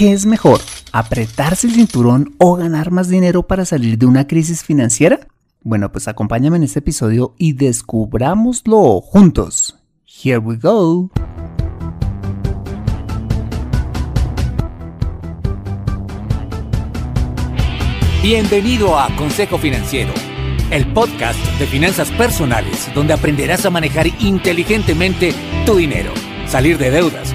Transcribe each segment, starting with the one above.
¿Qué es mejor? ¿Apretarse el cinturón o ganar más dinero para salir de una crisis financiera? Bueno, pues acompáñame en este episodio y descubrámoslo juntos. Here we go. Bienvenido a Consejo Financiero, el podcast de finanzas personales donde aprenderás a manejar inteligentemente tu dinero, salir de deudas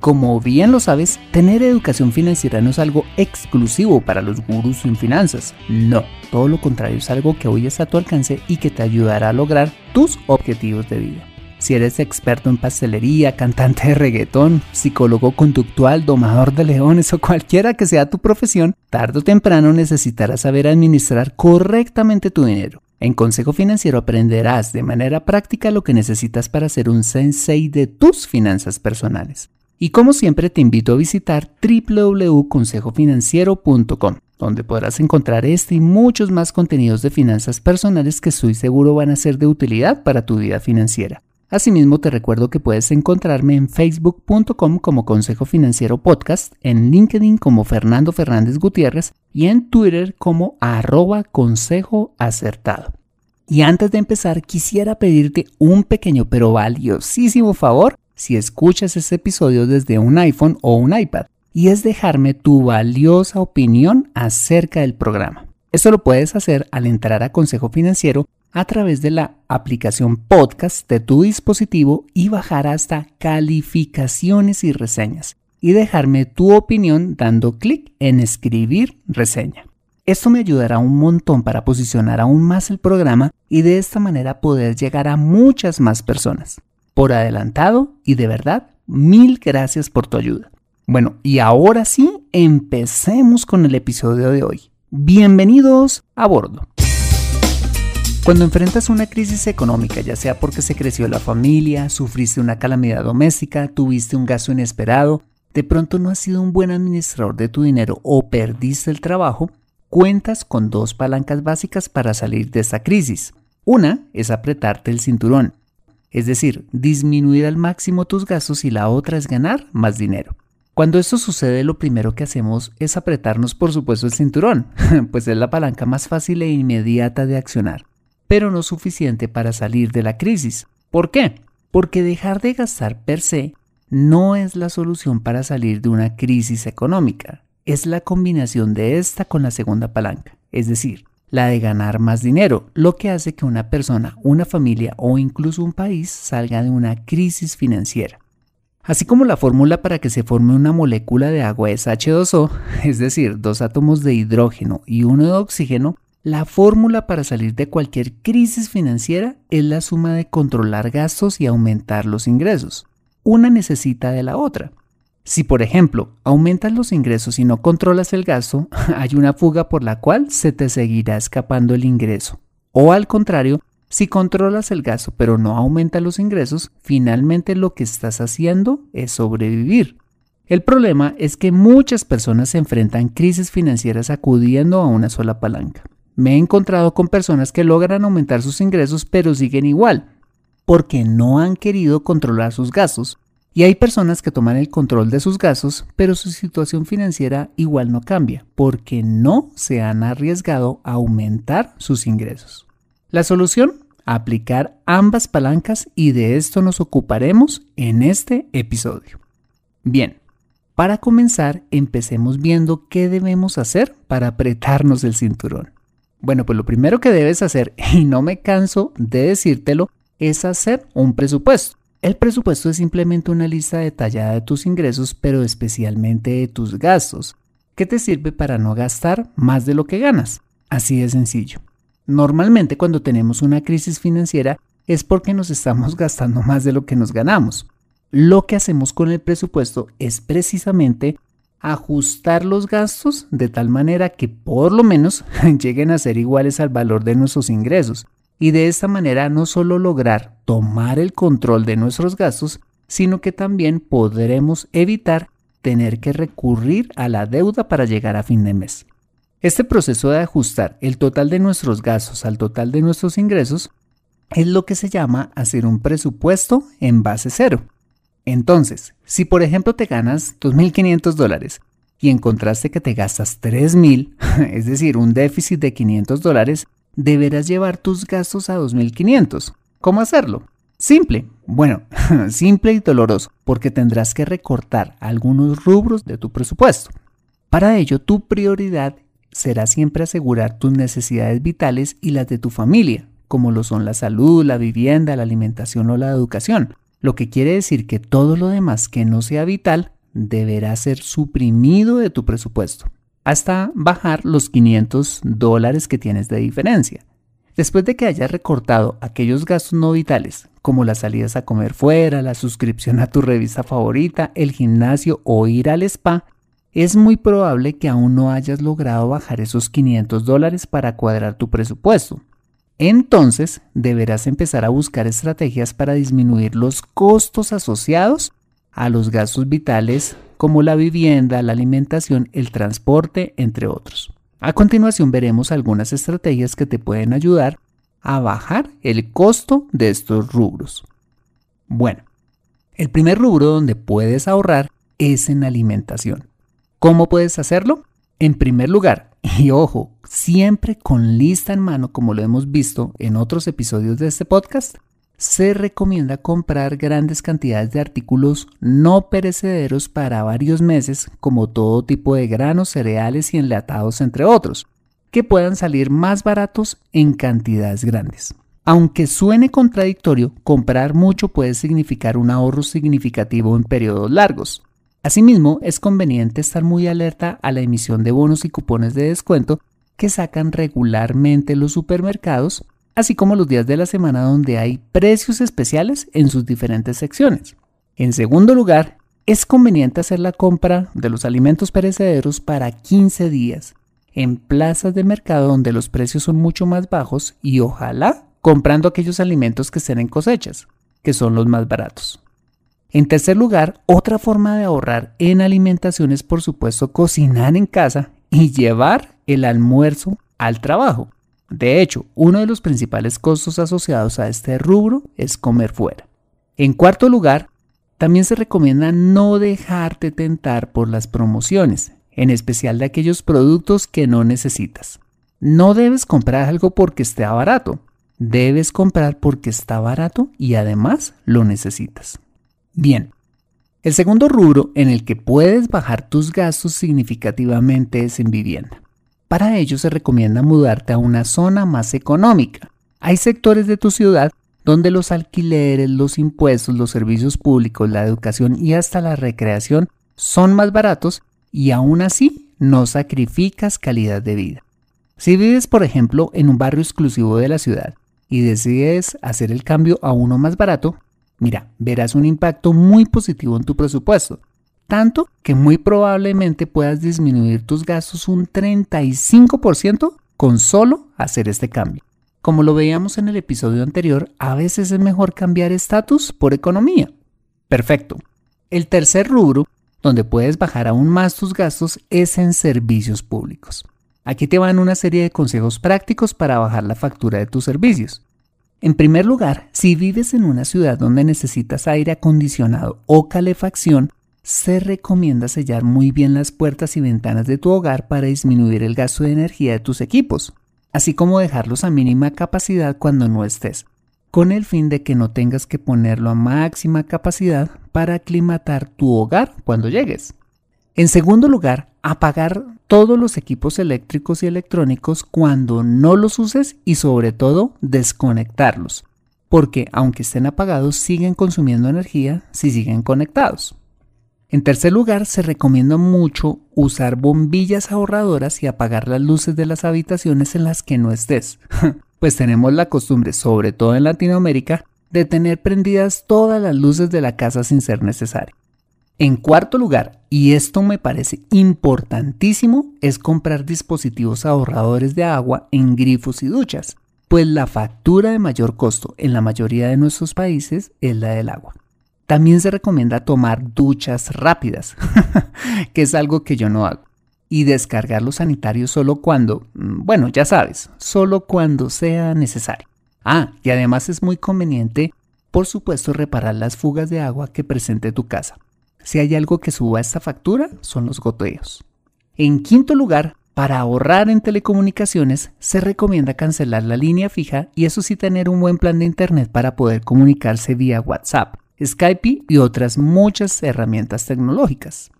Como bien lo sabes, tener educación financiera no es algo exclusivo para los gurús en finanzas. No, todo lo contrario es algo que hoy está a tu alcance y que te ayudará a lograr tus objetivos de vida. Si eres experto en pastelería, cantante de reggaetón, psicólogo conductual, domador de leones o cualquiera que sea tu profesión, tarde o temprano necesitarás saber administrar correctamente tu dinero. En Consejo Financiero aprenderás de manera práctica lo que necesitas para ser un sensei de tus finanzas personales. Y como siempre te invito a visitar www.consejofinanciero.com, donde podrás encontrar este y muchos más contenidos de finanzas personales que estoy seguro van a ser de utilidad para tu vida financiera. Asimismo, te recuerdo que puedes encontrarme en facebook.com como Consejo Financiero Podcast, en LinkedIn como Fernando Fernández Gutiérrez y en Twitter como arroba consejo acertado. Y antes de empezar, quisiera pedirte un pequeño pero valiosísimo favor si escuchas este episodio desde un iPhone o un iPad, y es dejarme tu valiosa opinión acerca del programa. Esto lo puedes hacer al entrar a Consejo Financiero a través de la aplicación podcast de tu dispositivo y bajar hasta calificaciones y reseñas y dejarme tu opinión dando clic en escribir reseña. Esto me ayudará un montón para posicionar aún más el programa y de esta manera poder llegar a muchas más personas por adelantado y de verdad, mil gracias por tu ayuda. Bueno, y ahora sí, empecemos con el episodio de hoy. Bienvenidos a bordo. Cuando enfrentas una crisis económica, ya sea porque se creció la familia, sufriste una calamidad doméstica, tuviste un gasto inesperado, de pronto no has sido un buen administrador de tu dinero o perdiste el trabajo, cuentas con dos palancas básicas para salir de esta crisis. Una es apretarte el cinturón es decir, disminuir al máximo tus gastos y la otra es ganar más dinero. Cuando esto sucede, lo primero que hacemos es apretarnos, por supuesto, el cinturón, pues es la palanca más fácil e inmediata de accionar, pero no suficiente para salir de la crisis. ¿Por qué? Porque dejar de gastar per se no es la solución para salir de una crisis económica, es la combinación de esta con la segunda palanca, es decir, la de ganar más dinero, lo que hace que una persona, una familia o incluso un país salga de una crisis financiera. Así como la fórmula para que se forme una molécula de agua es H2O, es decir, dos átomos de hidrógeno y uno de oxígeno, la fórmula para salir de cualquier crisis financiera es la suma de controlar gastos y aumentar los ingresos. Una necesita de la otra. Si por ejemplo aumentas los ingresos y no controlas el gasto, hay una fuga por la cual se te seguirá escapando el ingreso. O al contrario, si controlas el gasto pero no aumentas los ingresos, finalmente lo que estás haciendo es sobrevivir. El problema es que muchas personas se enfrentan crisis financieras acudiendo a una sola palanca. Me he encontrado con personas que logran aumentar sus ingresos pero siguen igual, porque no han querido controlar sus gastos y hay personas que toman el control de sus gastos, pero su situación financiera igual no cambia, porque no se han arriesgado a aumentar sus ingresos. La solución, aplicar ambas palancas y de esto nos ocuparemos en este episodio. Bien, para comenzar, empecemos viendo qué debemos hacer para apretarnos el cinturón. Bueno, pues lo primero que debes hacer, y no me canso de decírtelo, es hacer un presupuesto. El presupuesto es simplemente una lista detallada de tus ingresos, pero especialmente de tus gastos, que te sirve para no gastar más de lo que ganas. Así de sencillo. Normalmente cuando tenemos una crisis financiera es porque nos estamos gastando más de lo que nos ganamos. Lo que hacemos con el presupuesto es precisamente ajustar los gastos de tal manera que por lo menos lleguen a ser iguales al valor de nuestros ingresos y de esta manera no solo lograr tomar el control de nuestros gastos, sino que también podremos evitar tener que recurrir a la deuda para llegar a fin de mes. Este proceso de ajustar el total de nuestros gastos al total de nuestros ingresos es lo que se llama hacer un presupuesto en base cero. Entonces, si por ejemplo te ganas 2.500 dólares y encontraste que te gastas 3.000, es decir, un déficit de 500 dólares, deberás llevar tus gastos a 2.500. ¿Cómo hacerlo? Simple. Bueno, simple y doloroso, porque tendrás que recortar algunos rubros de tu presupuesto. Para ello, tu prioridad será siempre asegurar tus necesidades vitales y las de tu familia, como lo son la salud, la vivienda, la alimentación o la educación lo que quiere decir que todo lo demás que no sea vital deberá ser suprimido de tu presupuesto, hasta bajar los 500 dólares que tienes de diferencia. Después de que hayas recortado aquellos gastos no vitales, como las salidas a comer fuera, la suscripción a tu revista favorita, el gimnasio o ir al spa, es muy probable que aún no hayas logrado bajar esos 500 dólares para cuadrar tu presupuesto. Entonces deberás empezar a buscar estrategias para disminuir los costos asociados a los gastos vitales como la vivienda, la alimentación, el transporte, entre otros. A continuación veremos algunas estrategias que te pueden ayudar a bajar el costo de estos rubros. Bueno, el primer rubro donde puedes ahorrar es en alimentación. ¿Cómo puedes hacerlo? En primer lugar, y ojo, siempre con lista en mano, como lo hemos visto en otros episodios de este podcast, se recomienda comprar grandes cantidades de artículos no perecederos para varios meses, como todo tipo de granos, cereales y enlatados, entre otros, que puedan salir más baratos en cantidades grandes. Aunque suene contradictorio, comprar mucho puede significar un ahorro significativo en periodos largos. Asimismo, es conveniente estar muy alerta a la emisión de bonos y cupones de descuento que sacan regularmente los supermercados, así como los días de la semana donde hay precios especiales en sus diferentes secciones. En segundo lugar, es conveniente hacer la compra de los alimentos perecederos para 15 días en plazas de mercado donde los precios son mucho más bajos y ojalá comprando aquellos alimentos que estén en cosechas, que son los más baratos. En tercer lugar, otra forma de ahorrar en alimentación es por supuesto cocinar en casa y llevar el almuerzo al trabajo. De hecho, uno de los principales costos asociados a este rubro es comer fuera. En cuarto lugar, también se recomienda no dejarte tentar por las promociones, en especial de aquellos productos que no necesitas. No debes comprar algo porque esté barato, debes comprar porque está barato y además lo necesitas. Bien, el segundo rubro en el que puedes bajar tus gastos significativamente es en vivienda. Para ello se recomienda mudarte a una zona más económica. Hay sectores de tu ciudad donde los alquileres, los impuestos, los servicios públicos, la educación y hasta la recreación son más baratos y aún así no sacrificas calidad de vida. Si vives, por ejemplo, en un barrio exclusivo de la ciudad y decides hacer el cambio a uno más barato, mira, verás un impacto muy positivo en tu presupuesto, tanto que muy probablemente puedas disminuir tus gastos un 35% con solo hacer este cambio. Como lo veíamos en el episodio anterior, a veces es mejor cambiar estatus por economía. Perfecto. El tercer rubro, donde puedes bajar aún más tus gastos, es en servicios públicos. Aquí te van una serie de consejos prácticos para bajar la factura de tus servicios. En primer lugar, si vives en una ciudad donde necesitas aire acondicionado o calefacción, se recomienda sellar muy bien las puertas y ventanas de tu hogar para disminuir el gasto de energía de tus equipos, así como dejarlos a mínima capacidad cuando no estés, con el fin de que no tengas que ponerlo a máxima capacidad para aclimatar tu hogar cuando llegues. En segundo lugar, apagar todos los equipos eléctricos y electrónicos cuando no los uses y sobre todo desconectarlos. porque aunque estén apagados siguen consumiendo energía si siguen conectados. En tercer lugar, se recomienda mucho usar bombillas ahorradoras y apagar las luces de las habitaciones en las que no estés, pues tenemos la costumbre, sobre todo en Latinoamérica, de tener prendidas todas las luces de la casa sin ser necesario. En cuarto lugar, y esto me parece importantísimo, es comprar dispositivos ahorradores de agua en grifos y duchas, pues la factura de mayor costo en la mayoría de nuestros países es la del agua. También se recomienda tomar duchas rápidas, que es algo que yo no hago, y descargar los sanitarios solo cuando, mm, bueno, ya sabes, solo cuando sea necesario. Ah, y además es muy conveniente, por supuesto, reparar las fugas de agua que presente tu casa. Si hay algo que suba esta factura, son los goteos. En quinto lugar, para ahorrar en telecomunicaciones, se recomienda cancelar la línea fija y eso sí tener un buen plan de internet para poder comunicarse vía WhatsApp, Skype y otras muchas herramientas tecnológicas.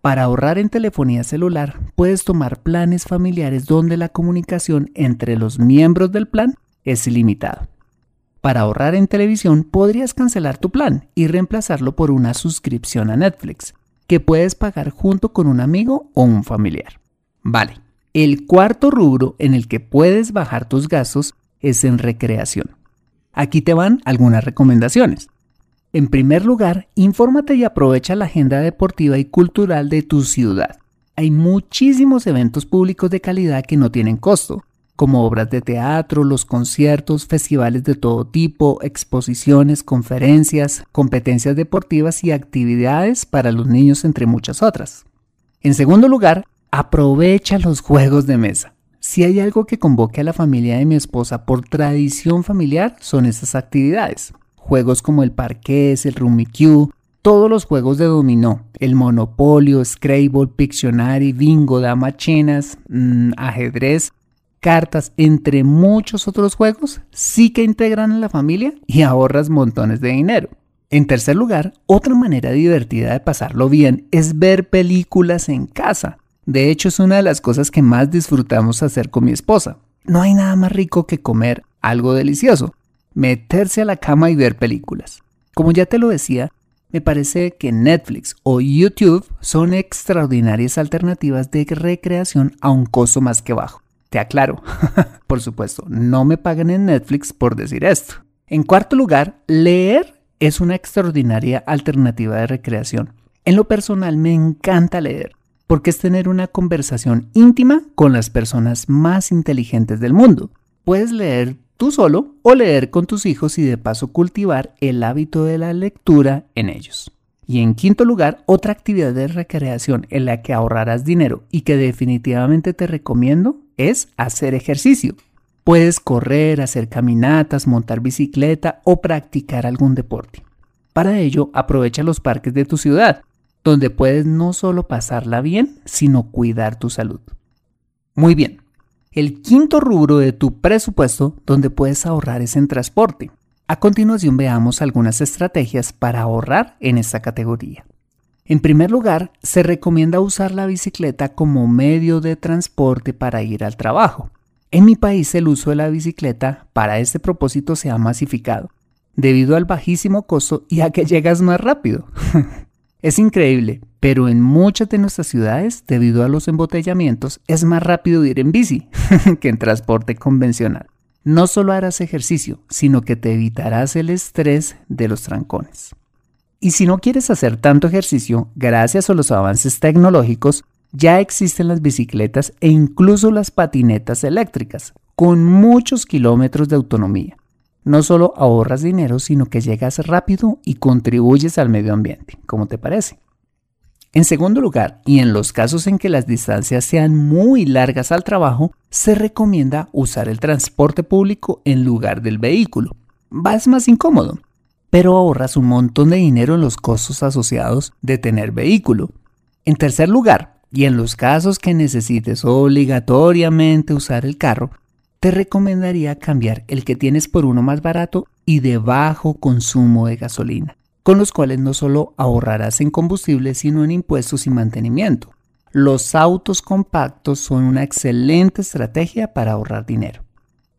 Para ahorrar en telefonía celular, puedes tomar planes familiares donde la comunicación entre los miembros del plan es ilimitado. Para ahorrar en televisión podrías cancelar tu plan y reemplazarlo por una suscripción a Netflix, que puedes pagar junto con un amigo o un familiar. Vale, el cuarto rubro en el que puedes bajar tus gastos es en recreación. Aquí te van algunas recomendaciones. En primer lugar, infórmate y aprovecha la agenda deportiva y cultural de tu ciudad. Hay muchísimos eventos públicos de calidad que no tienen costo como obras de teatro, los conciertos, festivales de todo tipo, exposiciones, conferencias, competencias deportivas y actividades para los niños, entre muchas otras. En segundo lugar, aprovecha los juegos de mesa. Si hay algo que convoque a la familia de mi esposa por tradición familiar, son estas actividades. Juegos como el parqués, el Rummikub, todos los juegos de dominó, el Monopolio, Scrabble, Pictionary, Bingo, Dama Chinas, mm, ajedrez, cartas, entre muchos otros juegos, sí que integran a la familia y ahorras montones de dinero. En tercer lugar, otra manera divertida de pasarlo bien es ver películas en casa. De hecho, es una de las cosas que más disfrutamos hacer con mi esposa. No hay nada más rico que comer algo delicioso, meterse a la cama y ver películas. Como ya te lo decía, me parece que Netflix o YouTube son extraordinarias alternativas de recreación a un costo más que bajo. Te aclaro, por supuesto, no me paguen en Netflix por decir esto. En cuarto lugar, leer es una extraordinaria alternativa de recreación. En lo personal me encanta leer, porque es tener una conversación íntima con las personas más inteligentes del mundo. Puedes leer tú solo o leer con tus hijos y de paso cultivar el hábito de la lectura en ellos. Y en quinto lugar, otra actividad de recreación en la que ahorrarás dinero y que definitivamente te recomiendo es hacer ejercicio. Puedes correr, hacer caminatas, montar bicicleta o practicar algún deporte. Para ello, aprovecha los parques de tu ciudad, donde puedes no solo pasarla bien, sino cuidar tu salud. Muy bien, el quinto rubro de tu presupuesto donde puedes ahorrar es en transporte. A continuación veamos algunas estrategias para ahorrar en esta categoría. En primer lugar, se recomienda usar la bicicleta como medio de transporte para ir al trabajo. En mi país el uso de la bicicleta para este propósito se ha masificado, debido al bajísimo costo y a que llegas más rápido. es increíble, pero en muchas de nuestras ciudades, debido a los embotellamientos, es más rápido ir en bici que en transporte convencional. No solo harás ejercicio, sino que te evitarás el estrés de los trancones. Y si no quieres hacer tanto ejercicio, gracias a los avances tecnológicos, ya existen las bicicletas e incluso las patinetas eléctricas, con muchos kilómetros de autonomía. No solo ahorras dinero, sino que llegas rápido y contribuyes al medio ambiente. ¿Cómo te parece? En segundo lugar, y en los casos en que las distancias sean muy largas al trabajo, se recomienda usar el transporte público en lugar del vehículo. Vas más incómodo, pero ahorras un montón de dinero en los costos asociados de tener vehículo. En tercer lugar, y en los casos que necesites obligatoriamente usar el carro, te recomendaría cambiar el que tienes por uno más barato y de bajo consumo de gasolina, con los cuales no solo ahorrarás en combustible, sino en impuestos y mantenimiento. Los autos compactos son una excelente estrategia para ahorrar dinero.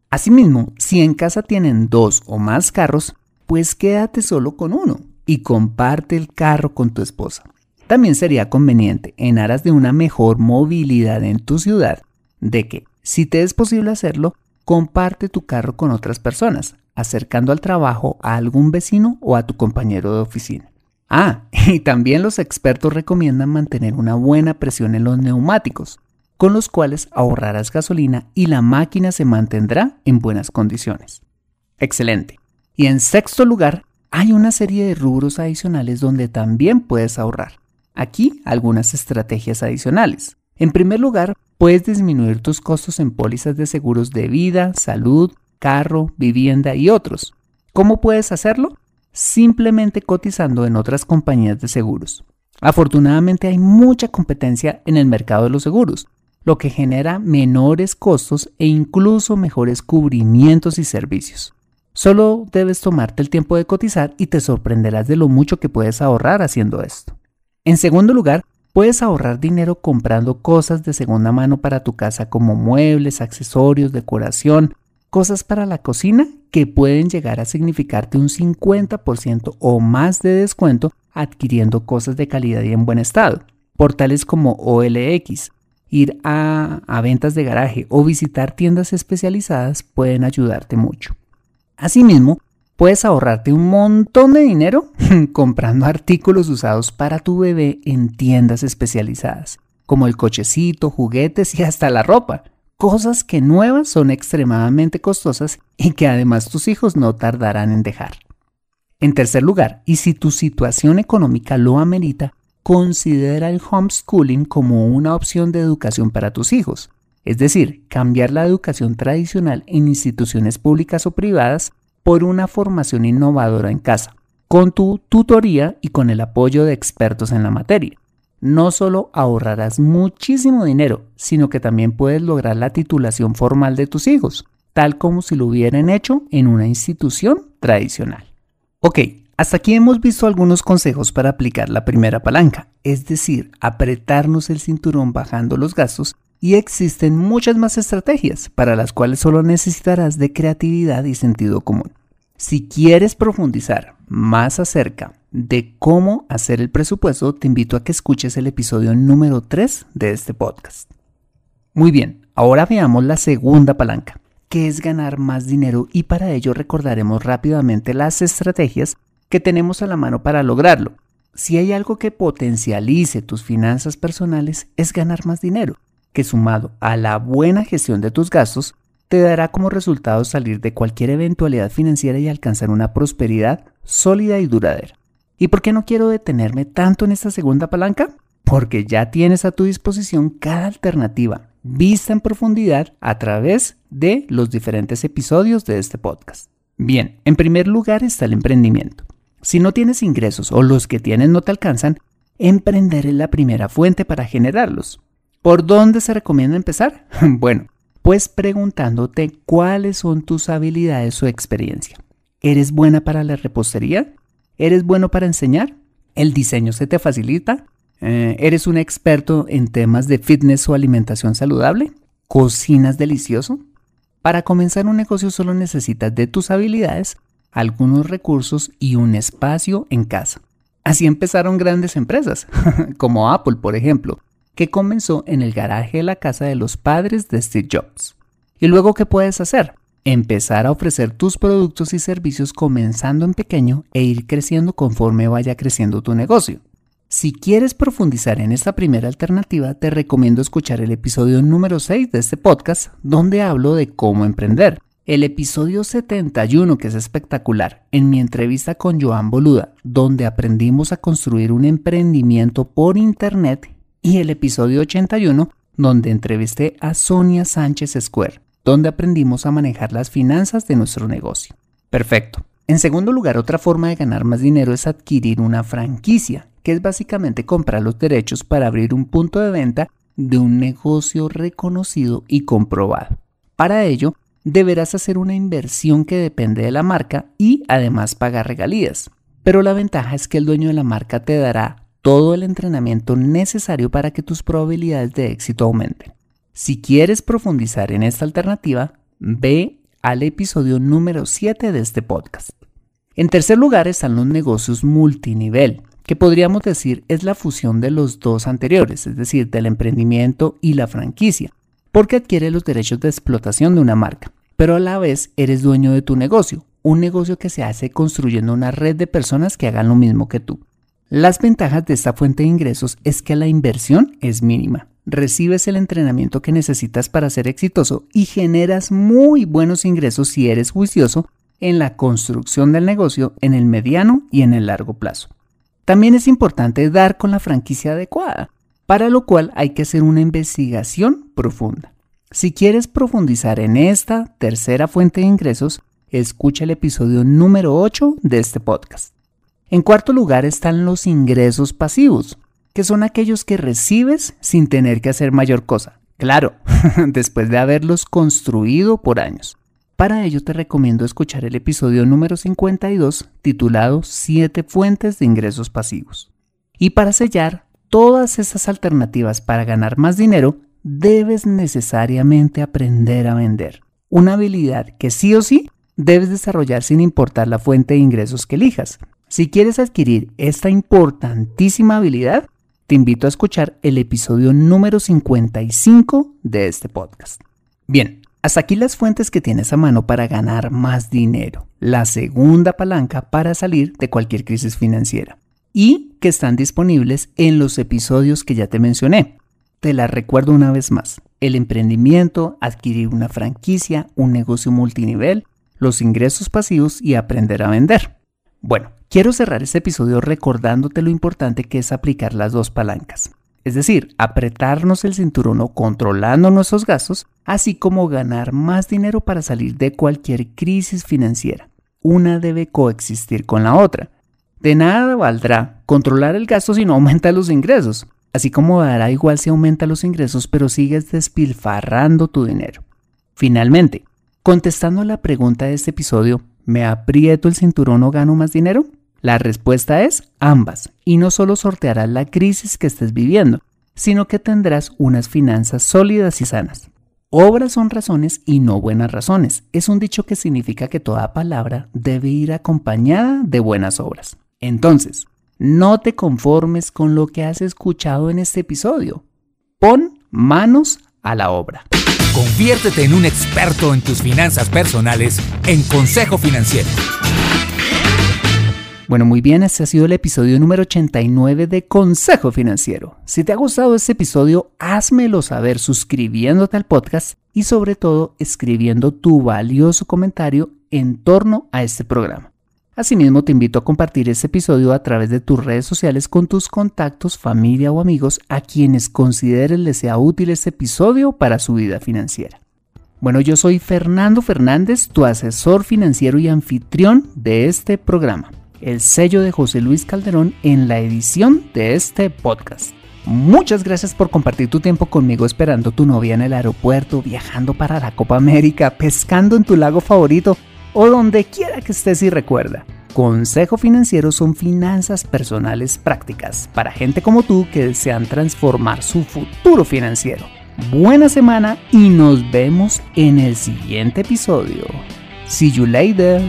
Asimismo, si en casa tienen dos o más carros, pues quédate solo con uno y comparte el carro con tu esposa. También sería conveniente, en aras de una mejor movilidad en tu ciudad, de que, si te es posible hacerlo, comparte tu carro con otras personas, acercando al trabajo a algún vecino o a tu compañero de oficina. Ah, y también los expertos recomiendan mantener una buena presión en los neumáticos, con los cuales ahorrarás gasolina y la máquina se mantendrá en buenas condiciones. Excelente. Y en sexto lugar, hay una serie de rubros adicionales donde también puedes ahorrar. Aquí algunas estrategias adicionales. En primer lugar, puedes disminuir tus costos en pólizas de seguros de vida, salud, carro, vivienda y otros. ¿Cómo puedes hacerlo? Simplemente cotizando en otras compañías de seguros. Afortunadamente hay mucha competencia en el mercado de los seguros, lo que genera menores costos e incluso mejores cubrimientos y servicios. Solo debes tomarte el tiempo de cotizar y te sorprenderás de lo mucho que puedes ahorrar haciendo esto. En segundo lugar, puedes ahorrar dinero comprando cosas de segunda mano para tu casa como muebles, accesorios, decoración, cosas para la cocina que pueden llegar a significarte un 50% o más de descuento adquiriendo cosas de calidad y en buen estado. Portales como OLX, ir a, ventas de garaje o visitar tiendas especializadas pueden ayudarte mucho. Asimismo, puedes ahorrarte un montón de dinero comprando artículos usados para tu bebé en tiendas especializadas, como el cochecito, juguetes y hasta la ropa. Cosas que nuevas son extremadamente costosas y que además tus hijos no tardarán en dejar. En tercer lugar, y si tu situación económica lo amerita, considera el homeschooling como una opción de educación para tus hijos, es decir, cambiar la educación tradicional en instituciones públicas o privadas por una formación innovadora en casa, con tu tutoría y con el apoyo de expertos en la materia. No solo ahorrarás muchísimo dinero, sino que también puedes lograr la titulación formal de tus hijos, tal como si lo hubieran hecho en una institución tradicional. Ok, hasta aquí hemos visto algunos consejos para aplicar la primera palanca, es decir, apretarnos el cinturón bajando los gastos y existen muchas más estrategias para las cuales solo necesitarás de creatividad y sentido común. Si quieres profundizar más acerca de cómo hacer el presupuesto, te invito a que escuches el episodio número 3 de este podcast. Muy bien, ahora veamos la segunda palanca, que es ganar más dinero y para ello recordaremos rápidamente las estrategias que tenemos a la mano para lograrlo. Si hay algo que potencialice tus finanzas personales es ganar más dinero, que sumado a la buena gestión de tus gastos, te dará como resultado salir de cualquier eventualidad financiera y alcanzar una prosperidad sólida y duradera. ¿Y por qué no quiero detenerme tanto en esta segunda palanca? Porque ya tienes a tu disposición cada alternativa vista en profundidad a través de los diferentes episodios de este podcast. Bien, en primer lugar está el emprendimiento. Si no tienes ingresos o los que tienes no te alcanzan, emprender es la primera fuente para generarlos. ¿Por dónde se recomienda empezar? bueno, pues preguntándote cuáles son tus habilidades o experiencia. ¿Eres buena para la repostería? ¿Eres bueno para enseñar? ¿El diseño se te facilita? Eh, ¿Eres un experto en temas de fitness o alimentación saludable? ¿Cocinas delicioso? Para comenzar un negocio solo necesitas de tus habilidades algunos recursos y un espacio en casa. Así empezaron grandes empresas, como Apple, por ejemplo, que comenzó en el garaje de la casa de los padres de Steve Jobs. ¿Y luego qué puedes hacer? Empezar a ofrecer tus productos y servicios comenzando en pequeño e ir creciendo conforme vaya creciendo tu negocio. Si quieres profundizar en esta primera alternativa, te recomiendo escuchar el episodio número 6 de este podcast, donde hablo de cómo emprender. El episodio 71, que es espectacular, en mi entrevista con Joan Boluda, donde aprendimos a construir un emprendimiento por Internet, y el episodio 81, donde entrevisté a Sonia Sánchez Square, donde aprendimos a manejar las finanzas de nuestro negocio. Perfecto. En segundo lugar, otra forma de ganar más dinero es adquirir una franquicia, que es básicamente comprar los derechos para abrir un punto de venta de un negocio reconocido y comprobado. Para ello, deberás hacer una inversión que depende de la marca y además pagar regalías. Pero la ventaja es que el dueño de la marca te dará todo el entrenamiento necesario para que tus probabilidades de éxito aumenten. Si quieres profundizar en esta alternativa, ve al episodio número 7 de este podcast. En tercer lugar están los negocios multinivel, que podríamos decir es la fusión de los dos anteriores, es decir, del emprendimiento y la franquicia, porque adquiere los derechos de explotación de una marca, pero a la vez eres dueño de tu negocio, un negocio que se hace construyendo una red de personas que hagan lo mismo que tú. Las ventajas de esta fuente de ingresos es que la inversión es mínima. Recibes el entrenamiento que necesitas para ser exitoso y generas muy buenos ingresos si eres juicioso en la construcción del negocio en el mediano y en el largo plazo. También es importante dar con la franquicia adecuada, para lo cual hay que hacer una investigación profunda. Si quieres profundizar en esta tercera fuente de ingresos, escucha el episodio número 8 de este podcast. En cuarto lugar están los ingresos pasivos, que son aquellos que recibes sin tener que hacer mayor cosa. Claro, después de haberlos construido por años. Para ello te recomiendo escuchar el episodio número 52 titulado 7 fuentes de ingresos pasivos. Y para sellar todas estas alternativas para ganar más dinero, debes necesariamente aprender a vender. Una habilidad que sí o sí debes desarrollar sin importar la fuente de ingresos que elijas. Si quieres adquirir esta importantísima habilidad, te invito a escuchar el episodio número 55 de este podcast. Bien, hasta aquí las fuentes que tienes a mano para ganar más dinero, la segunda palanca para salir de cualquier crisis financiera y que están disponibles en los episodios que ya te mencioné. Te las recuerdo una vez más. El emprendimiento, adquirir una franquicia, un negocio multinivel, los ingresos pasivos y aprender a vender. Bueno, quiero cerrar este episodio recordándote lo importante que es aplicar las dos palancas. Es decir, apretarnos el cinturón controlando nuestros gastos, así como ganar más dinero para salir de cualquier crisis financiera. Una debe coexistir con la otra. De nada valdrá controlar el gasto si no aumenta los ingresos, así como dará igual si aumenta los ingresos pero sigues despilfarrando tu dinero. Finalmente, contestando a la pregunta de este episodio, ¿Me aprieto el cinturón o gano más dinero? La respuesta es ambas, y no solo sortearás la crisis que estés viviendo, sino que tendrás unas finanzas sólidas y sanas. Obras son razones y no buenas razones. Es un dicho que significa que toda palabra debe ir acompañada de buenas obras. Entonces, no te conformes con lo que has escuchado en este episodio. Pon manos a la obra. Conviértete en un experto en tus finanzas personales en Consejo Financiero. Bueno, muy bien, este ha sido el episodio número 89 de Consejo Financiero. Si te ha gustado este episodio, házmelo saber suscribiéndote al podcast y sobre todo escribiendo tu valioso comentario en torno a este programa. Asimismo, te invito a compartir este episodio a través de tus redes sociales con tus contactos, familia o amigos a quienes consideres les sea útil este episodio para su vida financiera. Bueno, yo soy Fernando Fernández, tu asesor financiero y anfitrión de este programa, el sello de José Luis Calderón en la edición de este podcast. Muchas gracias por compartir tu tiempo conmigo esperando tu novia en el aeropuerto, viajando para la Copa América, pescando en tu lago favorito o donde quiera que estés y recuerda. Consejo Financiero son finanzas personales prácticas para gente como tú que desean transformar su futuro financiero. Buena semana y nos vemos en el siguiente episodio. See you later.